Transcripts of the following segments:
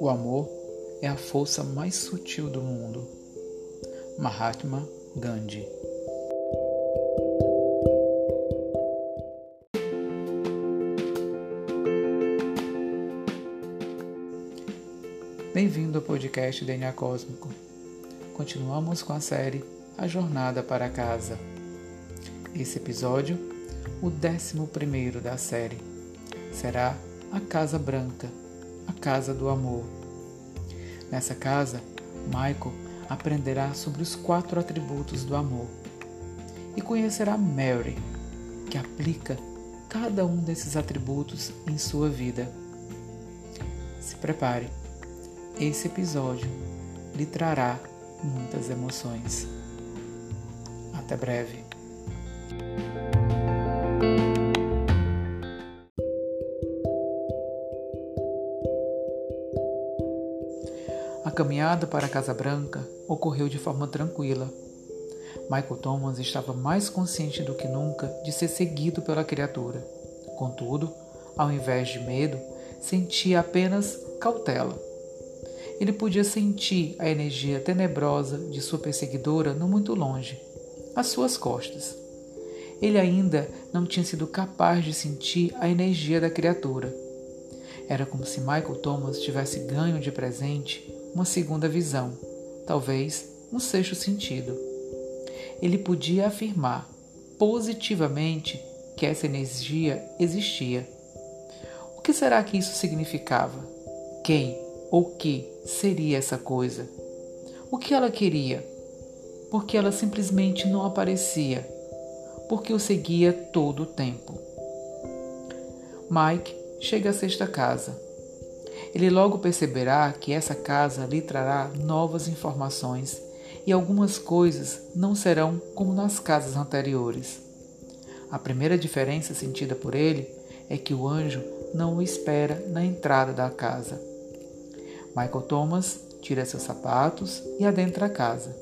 O amor é a força mais sutil do mundo. Mahatma Gandhi. Bem-vindo ao podcast DNA Cósmico. Continuamos com a série A Jornada para Casa. Esse episódio, o décimo primeiro da série, será a Casa Branca a casa do amor. Nessa casa, Michael aprenderá sobre os quatro atributos do amor e conhecerá Mary, que aplica cada um desses atributos em sua vida. Se prepare, esse episódio lhe trará muitas emoções. Até breve. Caminhada para a Casa Branca ocorreu de forma tranquila. Michael Thomas estava mais consciente do que nunca de ser seguido pela criatura. Contudo, ao invés de medo, sentia apenas cautela. Ele podia sentir a energia tenebrosa de sua perseguidora não muito longe, às suas costas. Ele ainda não tinha sido capaz de sentir a energia da criatura. Era como se Michael Thomas tivesse ganho de presente uma segunda visão, talvez um sexto sentido. Ele podia afirmar positivamente que essa energia existia. O que será que isso significava? Quem ou que seria essa coisa? O que ela queria? Porque ela simplesmente não aparecia, porque o seguia todo o tempo. Mike chega à sexta casa ele logo perceberá que essa casa lhe trará novas informações e algumas coisas não serão como nas casas anteriores. A primeira diferença sentida por ele é que o anjo não o espera na entrada da casa. Michael Thomas tira seus sapatos e adentra a casa.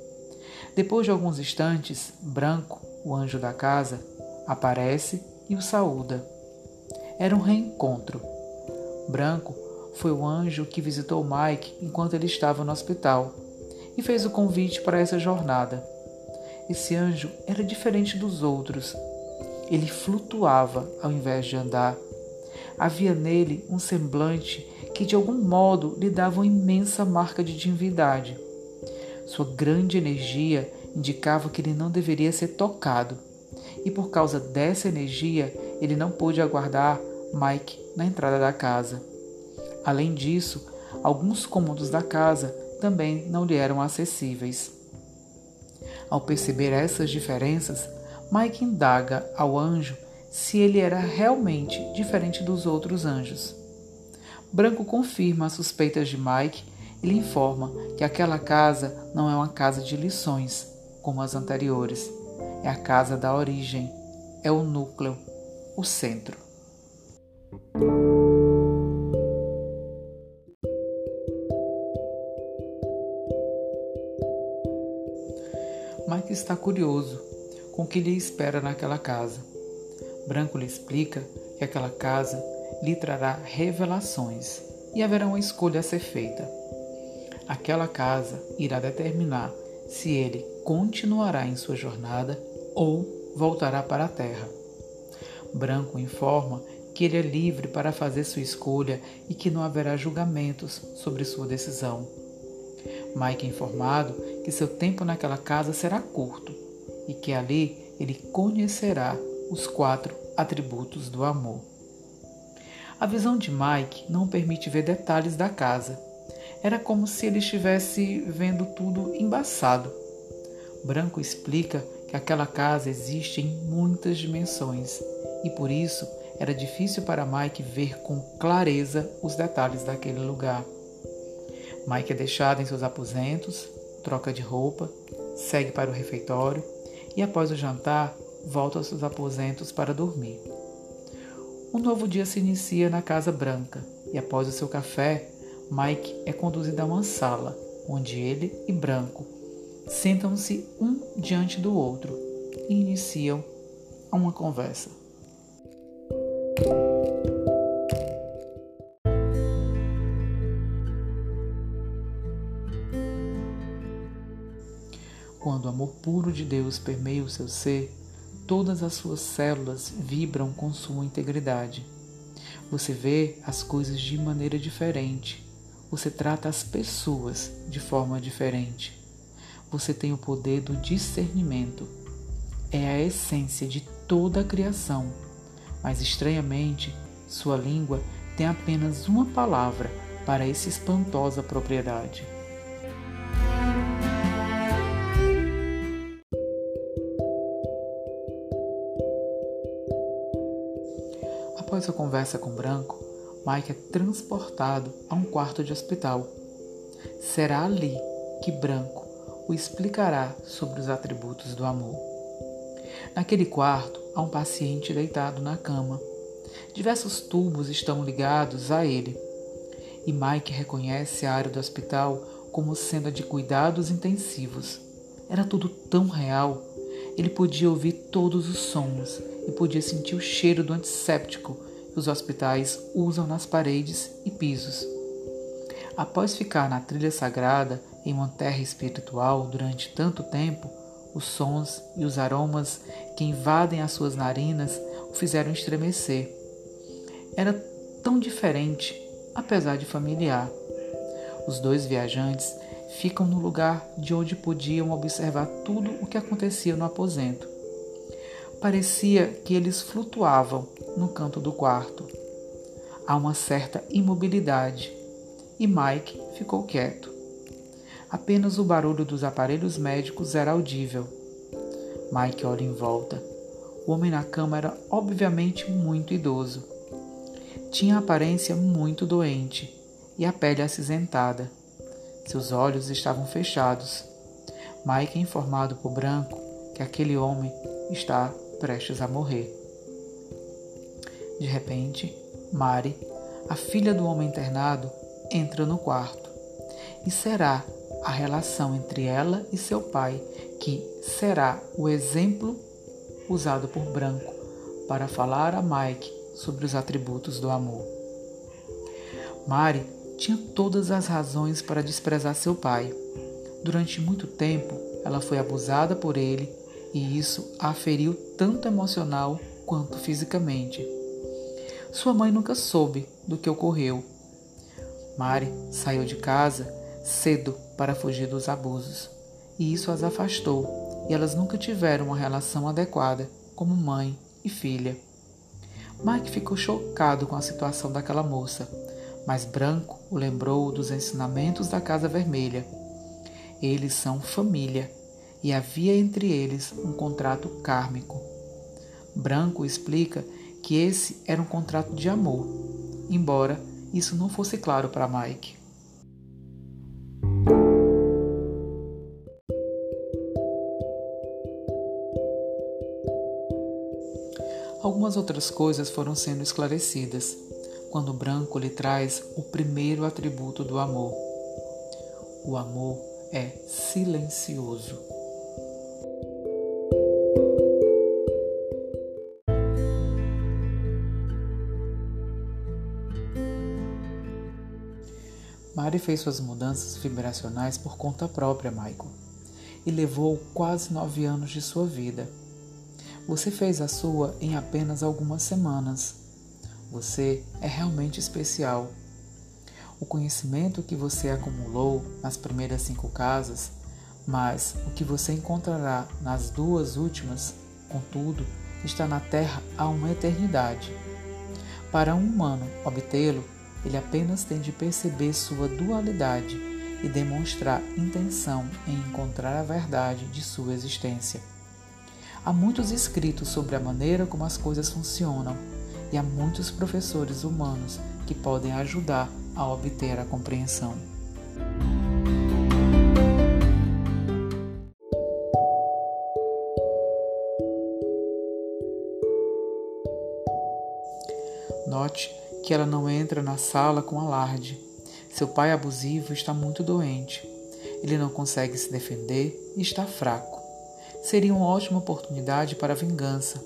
Depois de alguns instantes, Branco, o anjo da casa, aparece e o saúda. Era um reencontro. Branco foi o anjo que visitou Mike enquanto ele estava no hospital e fez o convite para essa jornada. Esse anjo era diferente dos outros. Ele flutuava ao invés de andar. Havia nele um semblante que de algum modo lhe dava uma imensa marca de divindade. Sua grande energia indicava que ele não deveria ser tocado, e por causa dessa energia ele não pôde aguardar Mike na entrada da casa. Além disso, alguns cômodos da casa também não lhe eram acessíveis. Ao perceber essas diferenças, Mike indaga ao anjo se ele era realmente diferente dos outros anjos. Branco confirma as suspeitas de Mike e lhe informa que aquela casa não é uma casa de lições, como as anteriores. É a casa da origem, é o núcleo, o centro. Está curioso com o que lhe espera naquela casa. Branco lhe explica que aquela casa lhe trará revelações e haverá uma escolha a ser feita. Aquela casa irá determinar se ele continuará em sua jornada ou voltará para a Terra. Branco informa que ele é livre para fazer sua escolha e que não haverá julgamentos sobre sua decisão. Mike é informado que seu tempo naquela casa será curto e que ali ele conhecerá os quatro atributos do amor. A visão de Mike não permite ver detalhes da casa. Era como se ele estivesse vendo tudo embaçado. Branco explica que aquela casa existe em muitas dimensões e por isso era difícil para Mike ver com clareza os detalhes daquele lugar. Mike é deixado em seus aposentos, troca de roupa, segue para o refeitório e, após o jantar, volta aos seus aposentos para dormir. Um novo dia se inicia na Casa Branca e, após o seu café, Mike é conduzido a uma sala, onde ele e Branco sentam-se um diante do outro e iniciam uma conversa. Amor puro de Deus permeia o seu ser, todas as suas células vibram com sua integridade. Você vê as coisas de maneira diferente. Você trata as pessoas de forma diferente. Você tem o poder do discernimento. É a essência de toda a criação. Mas estranhamente, sua língua tem apenas uma palavra para essa espantosa propriedade. Após a conversa com Branco, Mike é transportado a um quarto de hospital. Será ali que Branco o explicará sobre os atributos do amor. Naquele quarto há um paciente deitado na cama. Diversos tubos estão ligados a ele. E Mike reconhece a área do hospital como sendo a de cuidados intensivos. Era tudo tão real. Ele podia ouvir todos os sons e podia sentir o cheiro do antisséptico os hospitais usam nas paredes e pisos. Após ficar na trilha sagrada em uma terra espiritual durante tanto tempo, os sons e os aromas que invadem as suas narinas o fizeram estremecer. Era tão diferente, apesar de familiar. Os dois viajantes ficam no lugar de onde podiam observar tudo o que acontecia no aposento. Parecia que eles flutuavam no canto do quarto. Há uma certa imobilidade e Mike ficou quieto. Apenas o barulho dos aparelhos médicos era audível. Mike olha em volta. O homem na cama era obviamente muito idoso. Tinha aparência muito doente e a pele acinzentada. Seus olhos estavam fechados. Mike é informado por Branco que aquele homem está prestes a morrer. De repente, Mari, a filha do homem internado, entra no quarto. E será a relação entre ela e seu pai que será o exemplo usado por Branco para falar a Mike sobre os atributos do amor. Mari tinha todas as razões para desprezar seu pai. Durante muito tempo, ela foi abusada por ele e isso a feriu tanto emocional quanto fisicamente. Sua mãe nunca soube do que ocorreu. Mari saiu de casa cedo para fugir dos abusos, e isso as afastou, e elas nunca tiveram uma relação adequada como mãe e filha. Mike ficou chocado com a situação daquela moça, mas Branco o lembrou dos ensinamentos da Casa Vermelha. Eles são família e havia entre eles um contrato kármico. Branco explica que esse era um contrato de amor, embora isso não fosse claro para Mike. Algumas outras coisas foram sendo esclarecidas quando Branco lhe traz o primeiro atributo do amor. O amor é silencioso. Mari fez suas mudanças vibracionais por conta própria, Michael, e levou quase nove anos de sua vida. Você fez a sua em apenas algumas semanas. Você é realmente especial. O conhecimento que você acumulou nas primeiras cinco casas, mas o que você encontrará nas duas últimas, contudo, está na Terra há uma eternidade. Para um humano obtê-lo, ele apenas tem de perceber sua dualidade e demonstrar intenção em encontrar a verdade de sua existência. Há muitos escritos sobre a maneira como as coisas funcionam e há muitos professores humanos que podem ajudar a obter a compreensão. Que ela não entra na sala com alarde. Seu pai abusivo está muito doente. Ele não consegue se defender e está fraco. Seria uma ótima oportunidade para a vingança.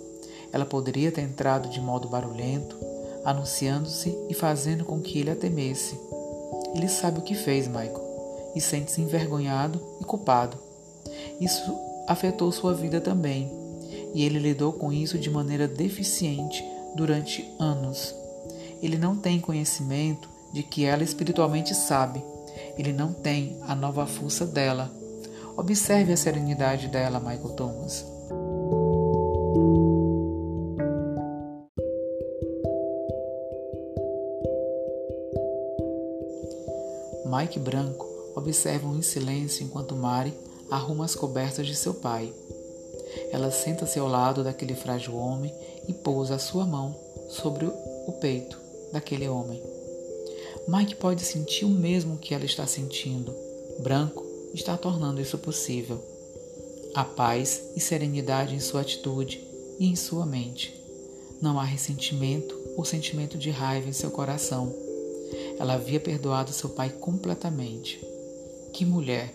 Ela poderia ter entrado de modo barulhento, anunciando-se e fazendo com que ele a temesse. Ele sabe o que fez, Michael, e sente-se envergonhado e culpado. Isso afetou sua vida também, e ele lidou com isso de maneira deficiente durante anos. Ele não tem conhecimento de que ela espiritualmente sabe. Ele não tem a nova força dela. Observe a serenidade dela, Michael Thomas. Mike Branco observa em silêncio enquanto Mari arruma as cobertas de seu pai. Ela senta-se ao lado daquele frágil homem e pousa a sua mão sobre o peito daquele homem. Mike pode sentir o mesmo que ela está sentindo. Branco está tornando isso possível. Há paz e serenidade em sua atitude e em sua mente. Não há ressentimento ou sentimento de raiva em seu coração. Ela havia perdoado seu pai completamente. Que mulher!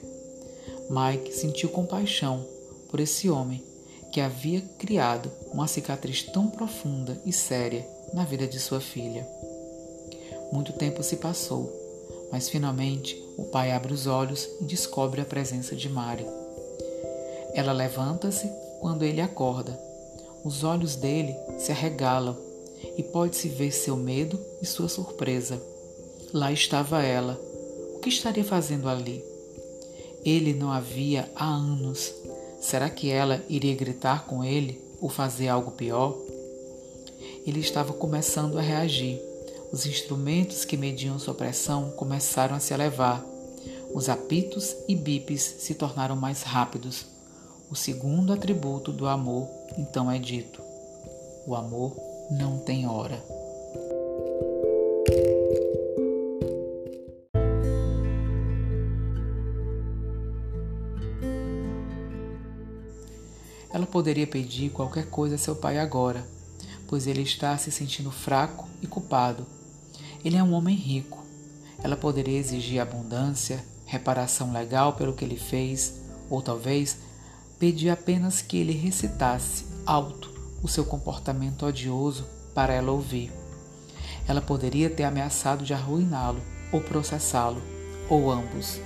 Mike sentiu compaixão por esse homem que havia criado uma cicatriz tão profunda e séria na vida de sua filha. Muito tempo se passou, mas finalmente o pai abre os olhos e descobre a presença de Mari. Ela levanta-se quando ele acorda. Os olhos dele se arregalam e pode-se ver seu medo e sua surpresa. Lá estava ela. O que estaria fazendo ali? Ele não havia há anos. Será que ela iria gritar com ele ou fazer algo pior? Ele estava começando a reagir. Os instrumentos que mediam sua pressão começaram a se elevar. Os apitos e bipes se tornaram mais rápidos. O segundo atributo do amor então é dito: o amor não tem hora. Ela poderia pedir qualquer coisa a seu pai agora, pois ele está se sentindo fraco e culpado. Ele é um homem rico. Ela poderia exigir abundância, reparação legal pelo que ele fez, ou talvez pedir apenas que ele recitasse alto o seu comportamento odioso para ela ouvir. Ela poderia ter ameaçado de arruiná-lo ou processá-lo, ou ambos.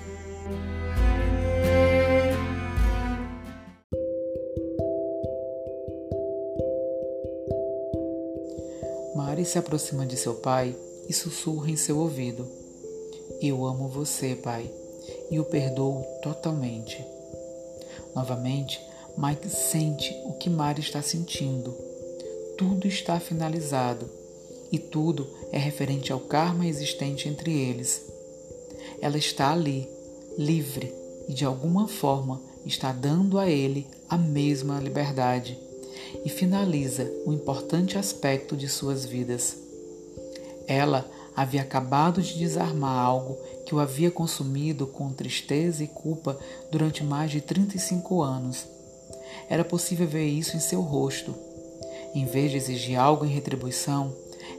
Mari se aproxima de seu pai e sussurra em seu ouvido: Eu amo você, pai, e o perdoo totalmente. Novamente, Mike sente o que Mari está sentindo. Tudo está finalizado e tudo é referente ao karma existente entre eles. Ela está ali, livre, e de alguma forma está dando a ele a mesma liberdade e finaliza o importante aspecto de suas vidas. Ela havia acabado de desarmar algo que o havia consumido com tristeza e culpa durante mais de 35 anos. Era possível ver isso em seu rosto. Em vez de exigir algo em retribuição,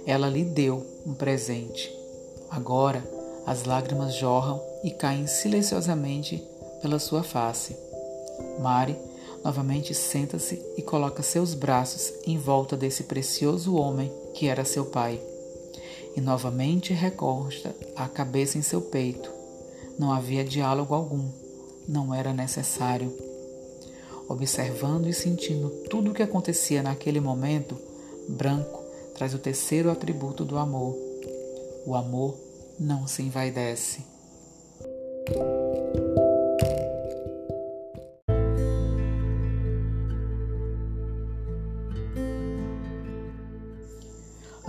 ela lhe deu um presente. Agora, as lágrimas jorram e caem silenciosamente pela sua face. Mari novamente senta-se e coloca seus braços em volta desse precioso homem que era seu pai. E novamente recosta a cabeça em seu peito. Não havia diálogo algum, não era necessário. Observando e sentindo tudo o que acontecia naquele momento, Branco traz o terceiro atributo do amor. O amor não se envaidece.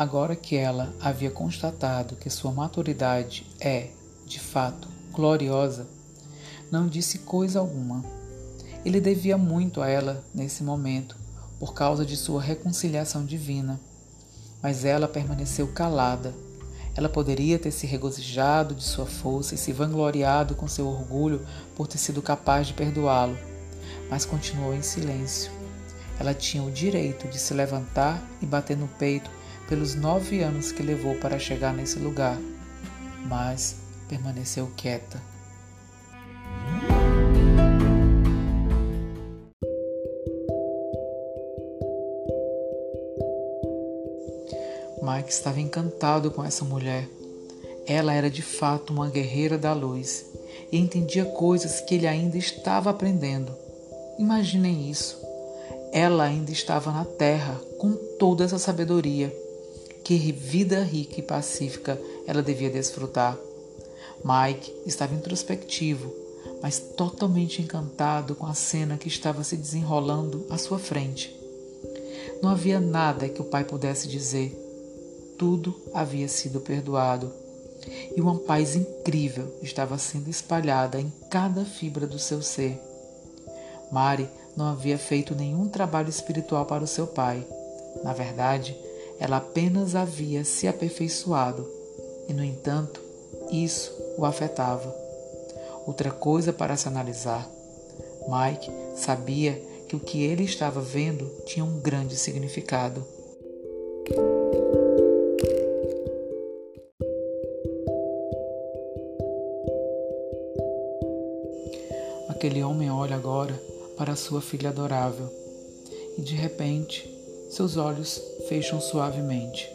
Agora que ela havia constatado que sua maturidade é, de fato, gloriosa, não disse coisa alguma. Ele devia muito a ela nesse momento, por causa de sua reconciliação divina. Mas ela permaneceu calada. Ela poderia ter se regozijado de sua força e se vangloriado com seu orgulho por ter sido capaz de perdoá-lo, mas continuou em silêncio. Ela tinha o direito de se levantar e bater no peito pelos nove anos que levou para chegar nesse lugar, mas permaneceu quieta. Mike estava encantado com essa mulher. Ela era de fato uma guerreira da luz e entendia coisas que ele ainda estava aprendendo. Imaginem isso. Ela ainda estava na terra com toda essa sabedoria. Que vida rica e pacífica ela devia desfrutar. Mike estava introspectivo, mas totalmente encantado com a cena que estava se desenrolando à sua frente. Não havia nada que o pai pudesse dizer. Tudo havia sido perdoado. E uma paz incrível estava sendo espalhada em cada fibra do seu ser. Mari não havia feito nenhum trabalho espiritual para o seu pai. Na verdade, ela apenas havia se aperfeiçoado. E, no entanto, isso o afetava. Outra coisa para se analisar. Mike sabia que o que ele estava vendo tinha um grande significado. Aquele homem olha agora para sua filha adorável e de repente seus olhos fecham suavemente.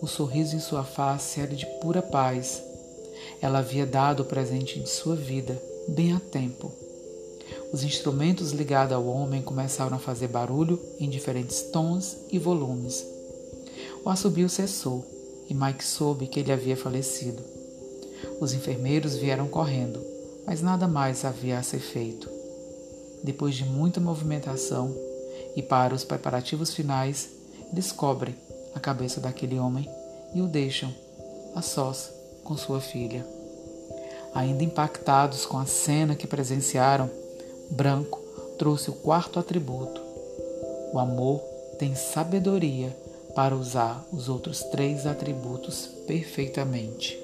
O sorriso em sua face era de pura paz. Ela havia dado o presente de sua vida bem a tempo. Os instrumentos ligados ao homem começaram a fazer barulho em diferentes tons e volumes. O assobio cessou e Mike soube que ele havia falecido. Os enfermeiros vieram correndo mas nada mais havia a ser feito. Depois de muita movimentação e para os preparativos finais, descobrem a cabeça daquele homem e o deixam a sós com sua filha. Ainda impactados com a cena que presenciaram, Branco trouxe o quarto atributo. O amor tem sabedoria para usar os outros três atributos perfeitamente.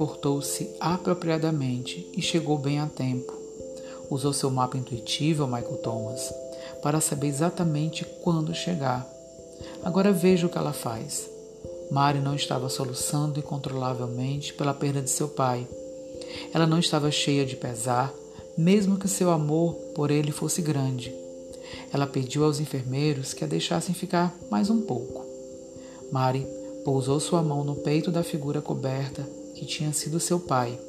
Portou-se apropriadamente e chegou bem a tempo. Usou seu mapa intuitivo, Michael Thomas, para saber exatamente quando chegar. Agora veja o que ela faz. Mari não estava soluçando incontrolavelmente pela perda de seu pai. Ela não estava cheia de pesar, mesmo que seu amor por ele fosse grande. Ela pediu aos enfermeiros que a deixassem ficar mais um pouco. Mari pousou sua mão no peito da figura coberta que tinha sido seu pai,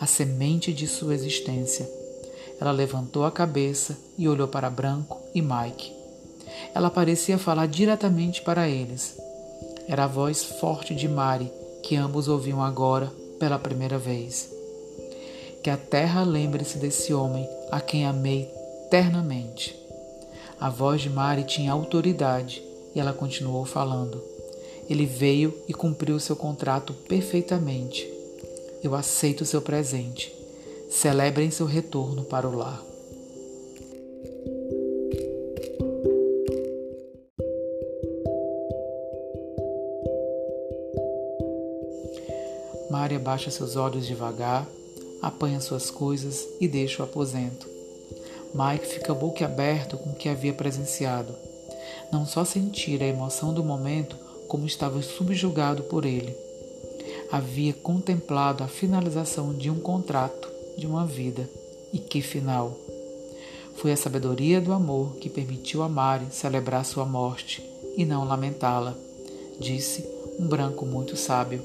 a semente de sua existência. Ela levantou a cabeça e olhou para Branco e Mike. Ela parecia falar diretamente para eles. Era a voz forte de Mari que ambos ouviam agora pela primeira vez. Que a terra lembre-se desse homem a quem amei eternamente. A voz de Mari tinha autoridade e ela continuou falando. Ele veio e cumpriu seu contrato perfeitamente. Eu aceito seu presente. Celebrem seu retorno para o lar. Maria baixa seus olhos devagar, apanha suas coisas e deixa o aposento. Mike fica boquiaberto com o que havia presenciado. Não só sentir a emoção do momento, como estava subjugado por ele. Havia contemplado a finalização de um contrato, de uma vida. E que final! Foi a sabedoria do amor que permitiu a Mari celebrar sua morte e não lamentá-la, disse um branco muito sábio.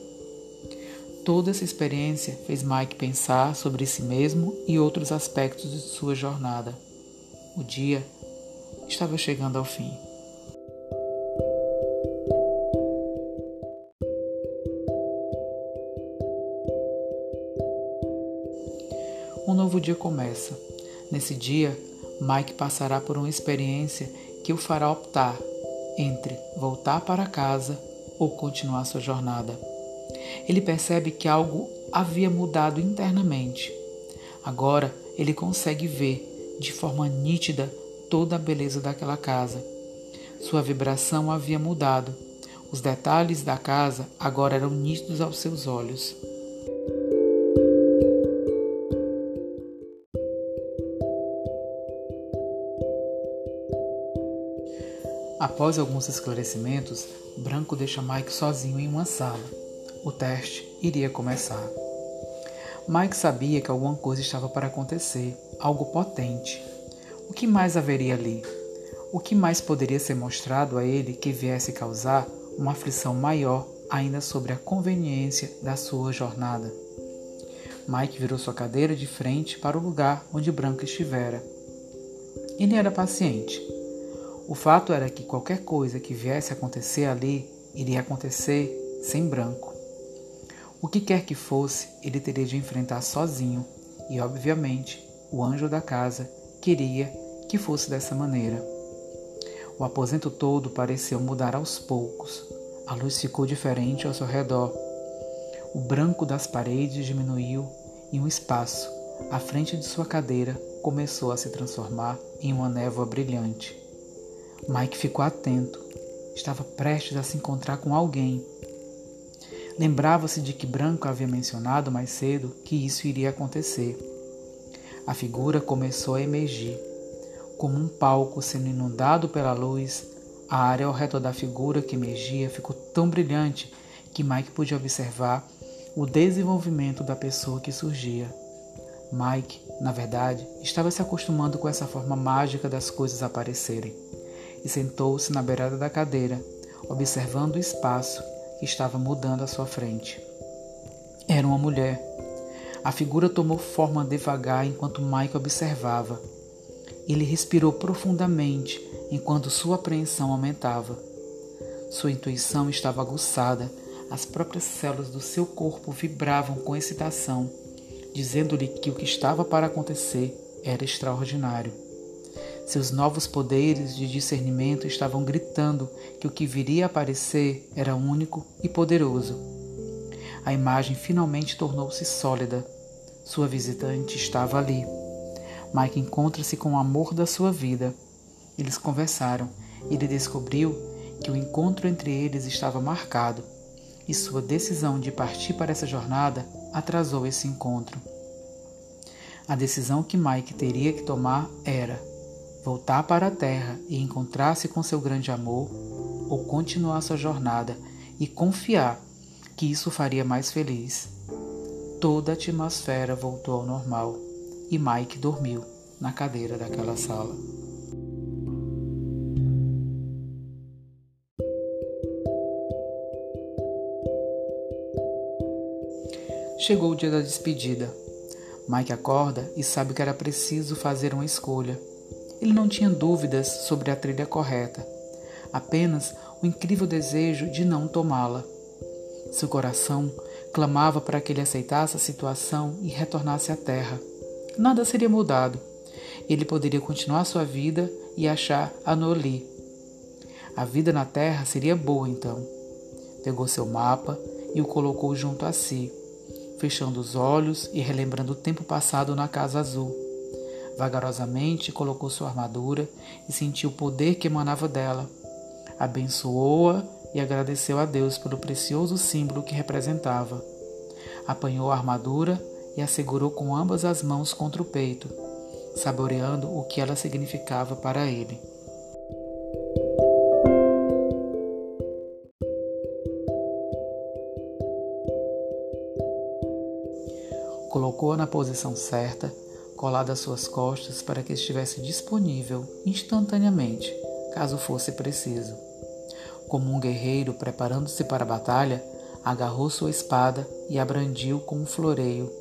Toda essa experiência fez Mike pensar sobre si mesmo e outros aspectos de sua jornada. O dia estava chegando ao fim. Começa. Nesse dia, Mike passará por uma experiência que o fará optar entre voltar para casa ou continuar sua jornada. Ele percebe que algo havia mudado internamente. Agora ele consegue ver de forma nítida toda a beleza daquela casa. Sua vibração havia mudado. Os detalhes da casa agora eram nítidos aos seus olhos. Após alguns esclarecimentos, Branco deixa Mike sozinho em uma sala. O teste iria começar. Mike sabia que alguma coisa estava para acontecer, algo potente. O que mais haveria ali? O que mais poderia ser mostrado a ele que viesse causar uma aflição maior ainda sobre a conveniência da sua jornada. Mike virou sua cadeira de frente para o lugar onde Branca estivera. Ele era paciente. O fato era que qualquer coisa que viesse a acontecer ali iria acontecer sem Branco. O que quer que fosse, ele teria de enfrentar sozinho, e obviamente o anjo da casa queria que fosse dessa maneira. O aposento todo pareceu mudar aos poucos. A luz ficou diferente ao seu redor. O branco das paredes diminuiu e um espaço, à frente de sua cadeira, começou a se transformar em uma névoa brilhante. Mike ficou atento. Estava prestes a se encontrar com alguém. Lembrava-se de que Branco havia mencionado mais cedo que isso iria acontecer. A figura começou a emergir. Como um palco sendo inundado pela luz, a área ao redor da figura que emergia ficou tão brilhante que Mike podia observar o desenvolvimento da pessoa que surgia. Mike, na verdade, estava se acostumando com essa forma mágica das coisas aparecerem e sentou-se na beirada da cadeira, observando o espaço que estava mudando à sua frente. Era uma mulher. A figura tomou forma devagar enquanto Mike observava. Ele respirou profundamente enquanto sua apreensão aumentava. Sua intuição estava aguçada, as próprias células do seu corpo vibravam com excitação, dizendo-lhe que o que estava para acontecer era extraordinário. Seus novos poderes de discernimento estavam gritando que o que viria a aparecer era único e poderoso. A imagem finalmente tornou-se sólida. Sua visitante estava ali. Mike encontra-se com o amor da sua vida. Eles conversaram e ele descobriu que o encontro entre eles estava marcado e sua decisão de partir para essa jornada atrasou esse encontro. A decisão que Mike teria que tomar era voltar para a Terra e encontrar-se com seu grande amor ou continuar sua jornada e confiar que isso faria mais feliz. Toda a atmosfera voltou ao normal e Mike dormiu na cadeira daquela sala. Chegou o dia da despedida. Mike acorda e sabe que era preciso fazer uma escolha. Ele não tinha dúvidas sobre a trilha correta, apenas o incrível desejo de não tomá-la. Seu coração clamava para que ele aceitasse a situação e retornasse à terra. Nada seria mudado. Ele poderia continuar sua vida e achar a Noli. A vida na terra seria boa então. Pegou seu mapa e o colocou junto a si fechando os olhos e relembrando o tempo passado na Casa Azul. Vagarosamente colocou sua armadura e sentiu o poder que emanava dela. Abençoou-a e agradeceu a Deus pelo precioso símbolo que representava. Apanhou a armadura e a segurou com ambas as mãos contra o peito, saboreando o que ela significava para ele. colocou-a na posição certa, colada às suas costas para que estivesse disponível instantaneamente, caso fosse preciso. Como um guerreiro preparando-se para a batalha, agarrou sua espada e a brandiu com um floreio.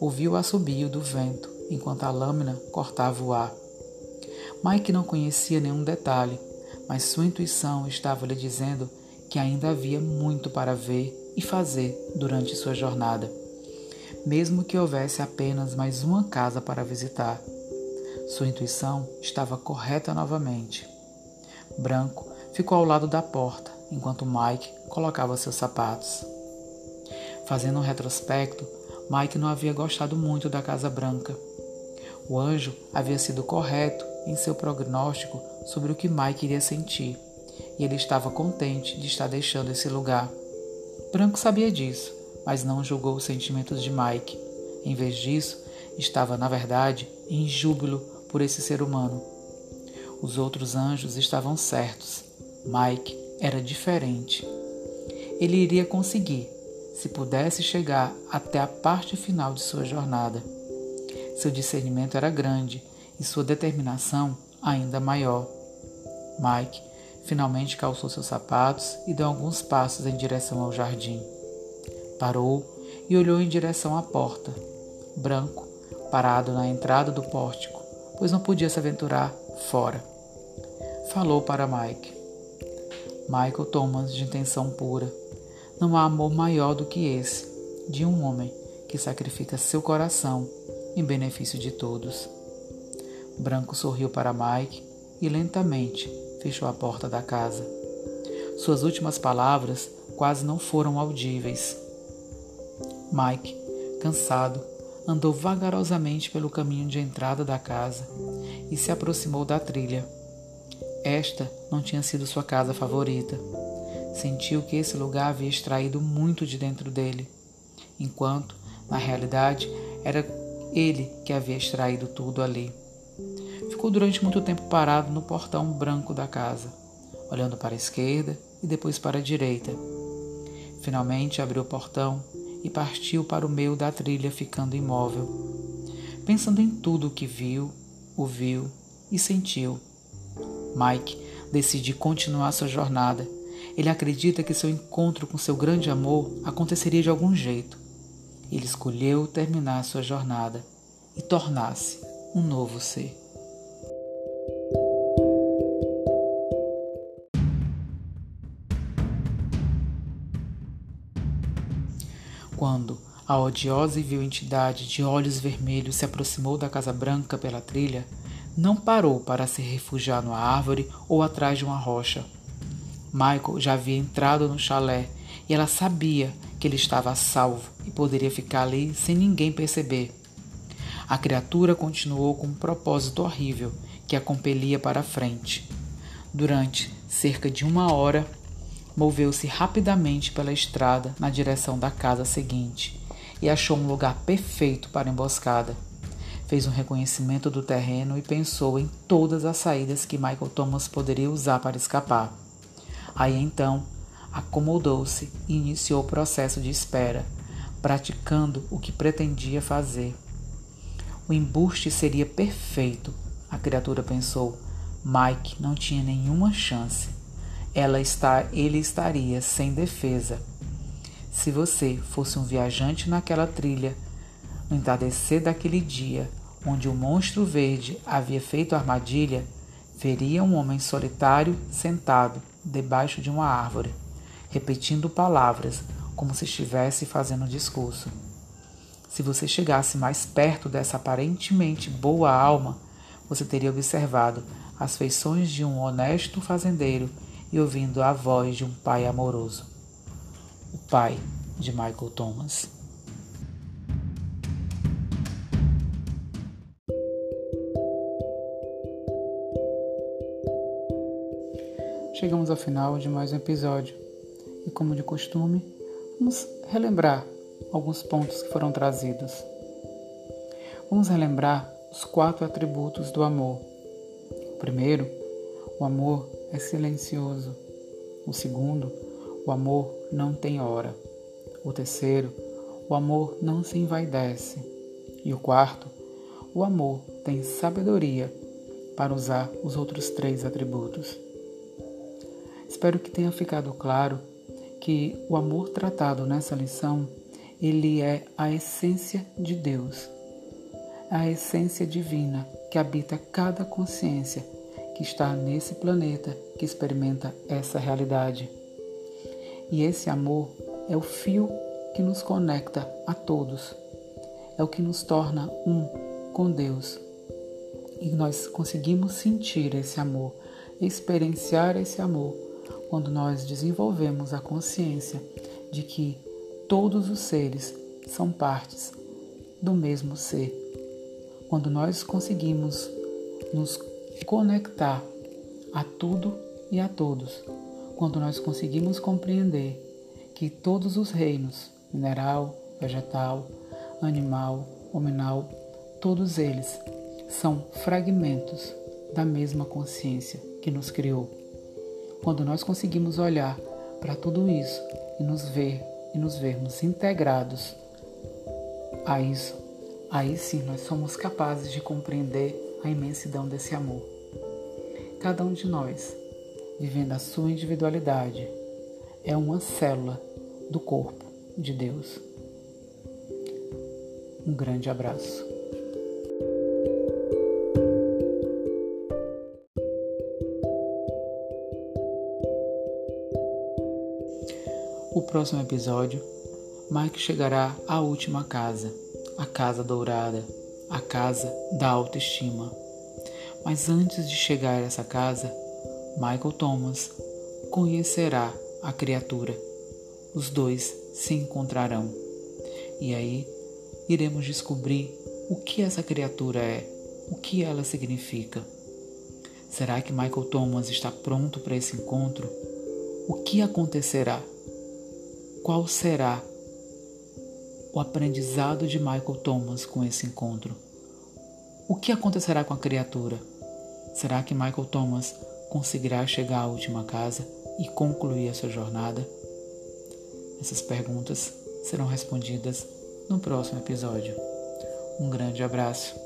Ouviu o assobio do vento enquanto a lâmina cortava o ar. Mike não conhecia nenhum detalhe, mas sua intuição estava lhe dizendo que ainda havia muito para ver e fazer durante sua jornada mesmo que houvesse apenas mais uma casa para visitar. Sua intuição estava correta novamente. Branco ficou ao lado da porta enquanto Mike colocava seus sapatos. Fazendo um retrospecto, Mike não havia gostado muito da Casa Branca. O anjo havia sido correto em seu prognóstico sobre o que Mike iria sentir, e ele estava contente de estar deixando esse lugar. Branco sabia disso mas não julgou os sentimentos de Mike. Em vez disso, estava, na verdade, em júbilo por esse ser humano. Os outros anjos estavam certos. Mike era diferente. Ele iria conseguir, se pudesse chegar até a parte final de sua jornada. Seu discernimento era grande e sua determinação ainda maior. Mike Finalmente calçou seus sapatos e deu alguns passos em direção ao jardim. Parou e olhou em direção à porta. Branco, parado na entrada do pórtico, pois não podia se aventurar fora. Falou para Mike. Michael Thomas, de intenção pura. Não há amor maior do que esse, de um homem que sacrifica seu coração em benefício de todos. Branco sorriu para Mike e lentamente fechou a porta da casa. Suas últimas palavras quase não foram audíveis. Mike, cansado, andou vagarosamente pelo caminho de entrada da casa e se aproximou da trilha. Esta não tinha sido sua casa favorita. Sentiu que esse lugar havia extraído muito de dentro dele, enquanto, na realidade, era ele que havia extraído tudo ali. Ficou durante muito tempo parado no portão branco da casa, olhando para a esquerda e depois para a direita. Finalmente abriu o portão e partiu para o meio da trilha, ficando imóvel, pensando em tudo o que viu, ouviu e sentiu. Mike decide continuar sua jornada. Ele acredita que seu encontro com seu grande amor aconteceria de algum jeito. Ele escolheu terminar sua jornada e tornar-se um novo ser. Quando a odiosa e vil entidade de olhos vermelhos se aproximou da Casa Branca pela trilha, não parou para se refugiar numa árvore ou atrás de uma rocha. Michael já havia entrado no chalé e ela sabia que ele estava a salvo e poderia ficar ali sem ninguém perceber. A criatura continuou com um propósito horrível que a compelia para a frente. Durante cerca de uma hora, moveu-se rapidamente pela estrada na direção da casa seguinte e achou um lugar perfeito para emboscada. Fez um reconhecimento do terreno e pensou em todas as saídas que Michael Thomas poderia usar para escapar. Aí então, acomodou-se e iniciou o processo de espera, praticando o que pretendia fazer. O embuste seria perfeito, a criatura pensou. Mike não tinha nenhuma chance ela está, ele estaria sem defesa. Se você fosse um viajante naquela trilha, no entardecer daquele dia, onde o monstro verde havia feito armadilha, veria um homem solitário sentado debaixo de uma árvore, repetindo palavras como se estivesse fazendo um discurso. Se você chegasse mais perto dessa aparentemente boa alma, você teria observado as feições de um honesto fazendeiro e ouvindo a voz de um pai amoroso. O pai de Michael Thomas. Chegamos ao final de mais um episódio e, como de costume, vamos relembrar alguns pontos que foram trazidos. Vamos relembrar os quatro atributos do amor. O primeiro, o amor é silencioso. O segundo, o amor não tem hora. O terceiro, o amor não se envaidece. E o quarto, o amor tem sabedoria para usar os outros três atributos. Espero que tenha ficado claro que o amor tratado nessa lição, ele é a essência de Deus, a essência divina que habita cada consciência que está nesse planeta que experimenta essa realidade. E esse amor é o fio que nos conecta a todos, é o que nos torna um com Deus. E nós conseguimos sentir esse amor, experienciar esse amor, quando nós desenvolvemos a consciência de que todos os seres são partes do mesmo ser. Quando nós conseguimos nos conectar a tudo e a todos, quando nós conseguimos compreender que todos os reinos mineral, vegetal, animal, hominal, todos eles são fragmentos da mesma consciência que nos criou. Quando nós conseguimos olhar para tudo isso e nos ver e nos vermos integrados a isso, aí sim nós somos capazes de compreender a imensidão desse amor. Cada um de nós vivendo a sua individualidade, é uma célula do corpo de Deus. Um grande abraço. O próximo episódio, Mike chegará à última casa, a casa dourada, a casa da autoestima. Mas antes de chegar a essa casa, Michael Thomas conhecerá a criatura. Os dois se encontrarão. E aí iremos descobrir o que essa criatura é, o que ela significa. Será que Michael Thomas está pronto para esse encontro? O que acontecerá? Qual será o aprendizado de Michael Thomas com esse encontro? O que acontecerá com a criatura? Será que Michael Thomas conseguirá chegar à última casa e concluir a sua jornada? Essas perguntas serão respondidas no próximo episódio. Um grande abraço